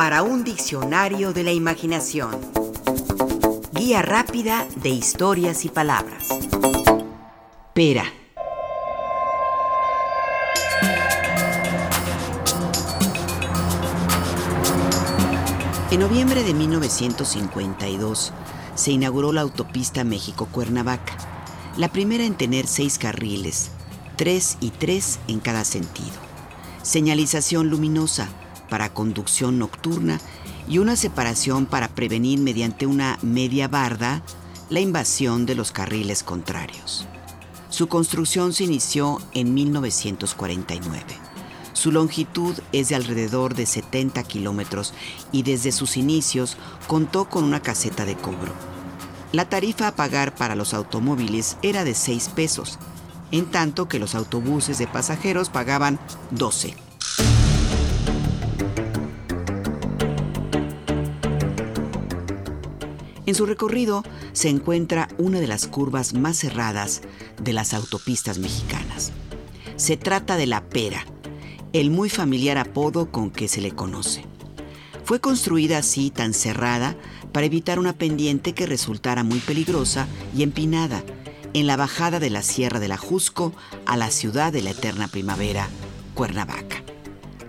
para un diccionario de la imaginación. Guía rápida de historias y palabras. Pera. En noviembre de 1952 se inauguró la autopista México-Cuernavaca, la primera en tener seis carriles, tres y tres en cada sentido. Señalización luminosa para conducción nocturna y una separación para prevenir mediante una media barda la invasión de los carriles contrarios. Su construcción se inició en 1949. Su longitud es de alrededor de 70 kilómetros y desde sus inicios contó con una caseta de cobro. La tarifa a pagar para los automóviles era de 6 pesos, en tanto que los autobuses de pasajeros pagaban 12. En su recorrido se encuentra una de las curvas más cerradas de las autopistas mexicanas. Se trata de la Pera, el muy familiar apodo con que se le conoce. Fue construida así tan cerrada para evitar una pendiente que resultara muy peligrosa y empinada en la bajada de la Sierra del Ajusco a la ciudad de la eterna primavera, Cuernavaca.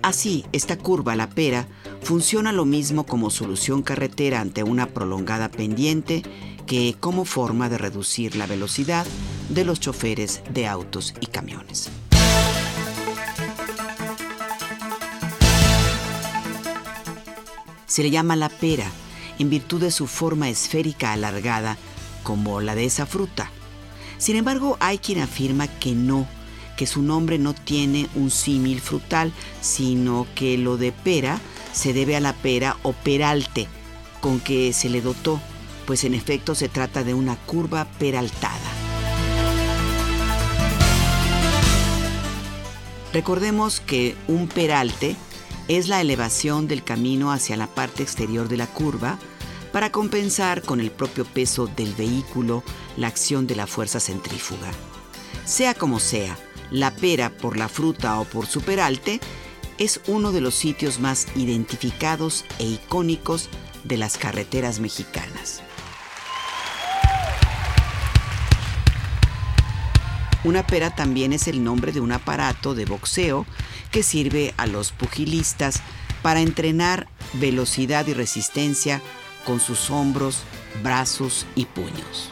Así, esta curva, la pera, funciona lo mismo como solución carretera ante una prolongada pendiente que como forma de reducir la velocidad de los choferes de autos y camiones. Se le llama la pera en virtud de su forma esférica alargada como la de esa fruta. Sin embargo, hay quien afirma que no, que su nombre no tiene un símil frutal, sino que lo de pera se debe a la pera o peralte con que se le dotó, pues en efecto se trata de una curva peraltada. Recordemos que un peralte es la elevación del camino hacia la parte exterior de la curva para compensar con el propio peso del vehículo la acción de la fuerza centrífuga. Sea como sea, la pera por la fruta o por su peralte es uno de los sitios más identificados e icónicos de las carreteras mexicanas. Una pera también es el nombre de un aparato de boxeo que sirve a los pugilistas para entrenar velocidad y resistencia con sus hombros, brazos y puños.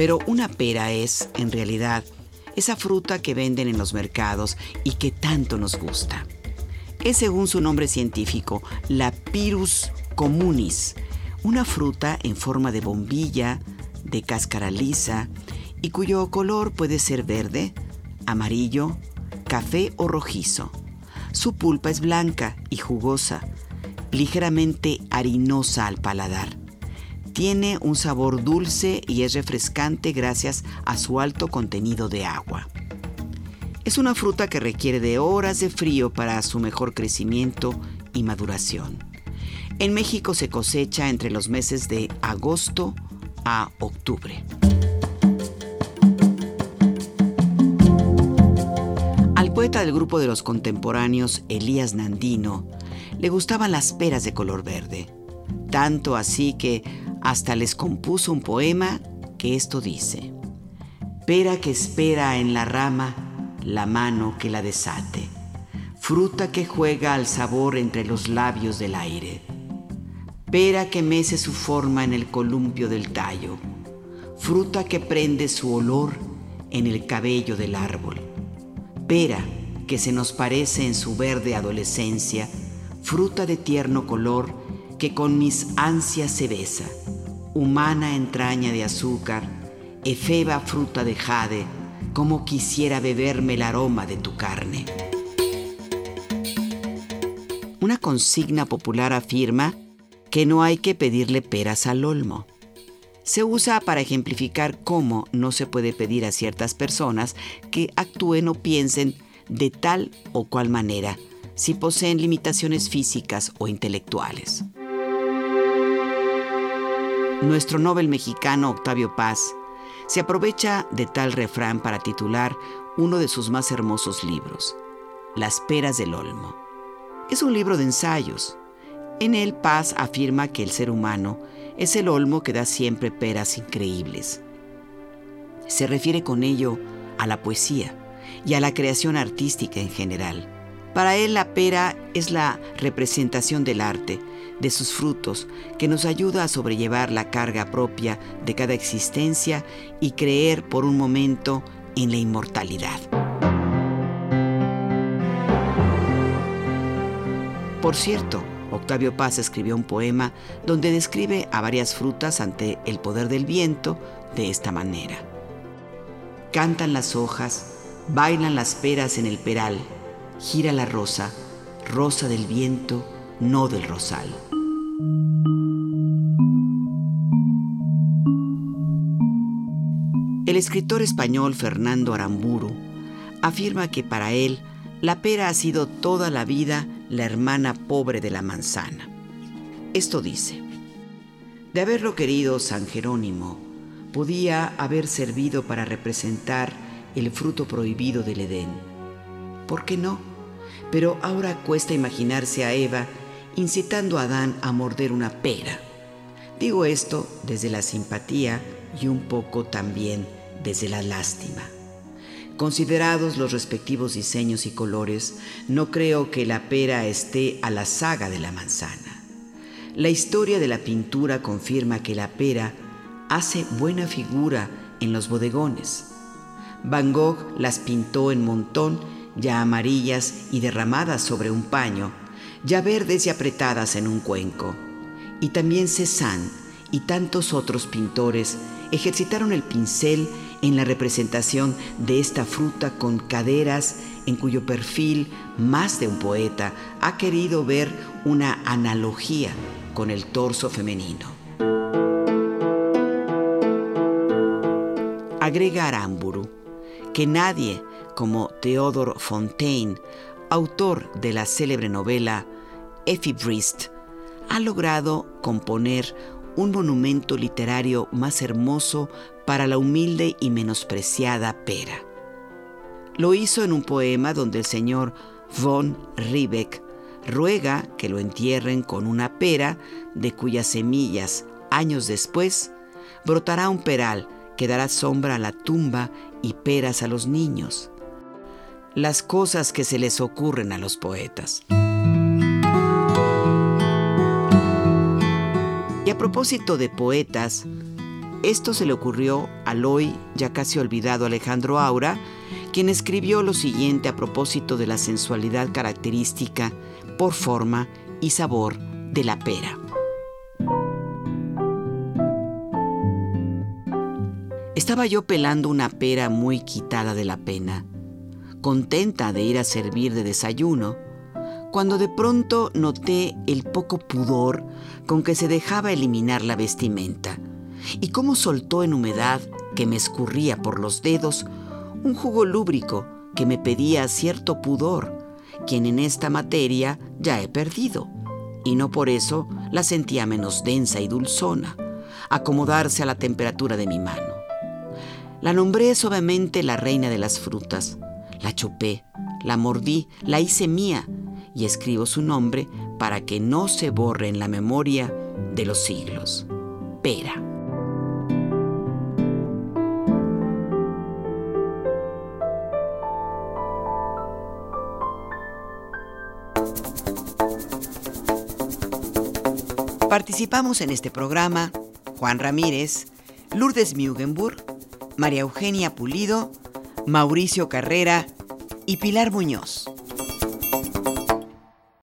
Pero una pera es, en realidad, esa fruta que venden en los mercados y que tanto nos gusta. Es según su nombre científico, la Pyrus communis, una fruta en forma de bombilla, de cáscara lisa y cuyo color puede ser verde, amarillo, café o rojizo. Su pulpa es blanca y jugosa, ligeramente harinosa al paladar. Tiene un sabor dulce y es refrescante gracias a su alto contenido de agua. Es una fruta que requiere de horas de frío para su mejor crecimiento y maduración. En México se cosecha entre los meses de agosto a octubre. Al poeta del grupo de los contemporáneos, Elías Nandino, le gustaban las peras de color verde, tanto así que hasta les compuso un poema que esto dice, Pera que espera en la rama la mano que la desate, fruta que juega al sabor entre los labios del aire. Pera que mece su forma en el columpio del tallo, fruta que prende su olor en el cabello del árbol, pera que se nos parece en su verde adolescencia, fruta de tierno color que con mis ansias se besa, humana entraña de azúcar, efeba fruta de jade, como quisiera beberme el aroma de tu carne. Una consigna popular afirma que no hay que pedirle peras al olmo. Se usa para ejemplificar cómo no se puede pedir a ciertas personas que actúen o piensen de tal o cual manera, si poseen limitaciones físicas o intelectuales. Nuestro Nobel mexicano Octavio Paz Se aprovecha de tal refrán para titular uno de sus más hermosos libros, Las peras del Olmo. Es un libro de ensayos. En él Paz afirma que el ser humano es el olmo que da siempre peras increíbles. Se refiere con ello a la poesía y a la creación artística en general. Para él la pera es la representación del arte, de sus frutos, que nos ayuda a sobrellevar la carga propia de cada existencia y creer por un momento en la inmortalidad. Por cierto, Octavio Paz escribió un poema donde describe a varias frutas ante el poder del viento de esta manera. Cantan las hojas, bailan las peras en el peral, gira la rosa, rosa del viento, no del rosal. El escritor español Fernando Aramburu afirma que para él la pera ha sido toda la vida la hermana pobre de la manzana. Esto dice, de haberlo querido San Jerónimo, podía haber servido para representar el fruto prohibido del Edén. ¿Por qué no? Pero ahora cuesta imaginarse a Eva incitando a Adán a morder una pera. Digo esto desde la simpatía y un poco también desde la lástima. Considerados los respectivos diseños y colores, no creo que la pera esté a la saga de la manzana. La historia de la pintura confirma que la pera hace buena figura en los bodegones. Van Gogh las pintó en montón, ya amarillas y derramadas sobre un paño, ya verdes y apretadas en un cuenco. Y también Cézanne y tantos otros pintores ejercitaron el pincel en la representación de esta fruta con caderas en cuyo perfil más de un poeta ha querido ver una analogía con el torso femenino. Agrega Aramburu que nadie como Theodore Fontaine, autor de la célebre novela Effie Brist, ha logrado componer un monumento literario más hermoso para la humilde y menospreciada pera. Lo hizo en un poema donde el señor von Riebeck ruega que lo entierren con una pera de cuyas semillas, años después, brotará un peral que dará sombra a la tumba y peras a los niños. Las cosas que se les ocurren a los poetas. Y a propósito de poetas, esto se le ocurrió al hoy ya casi olvidado Alejandro Aura, quien escribió lo siguiente a propósito de la sensualidad característica por forma y sabor de la pera. Estaba yo pelando una pera muy quitada de la pena, contenta de ir a servir de desayuno, cuando de pronto noté el poco pudor con que se dejaba eliminar la vestimenta y cómo soltó en humedad que me escurría por los dedos un jugo lúbrico que me pedía cierto pudor, quien en esta materia ya he perdido, y no por eso la sentía menos densa y dulzona, acomodarse a la temperatura de mi mano. La nombré suavemente la reina de las frutas, la chupé, la mordí, la hice mía, y escribo su nombre para que no se borre en la memoria de los siglos. Pera. Participamos en este programa Juan Ramírez, Lourdes Mugenburg, María Eugenia Pulido, Mauricio Carrera y Pilar Muñoz.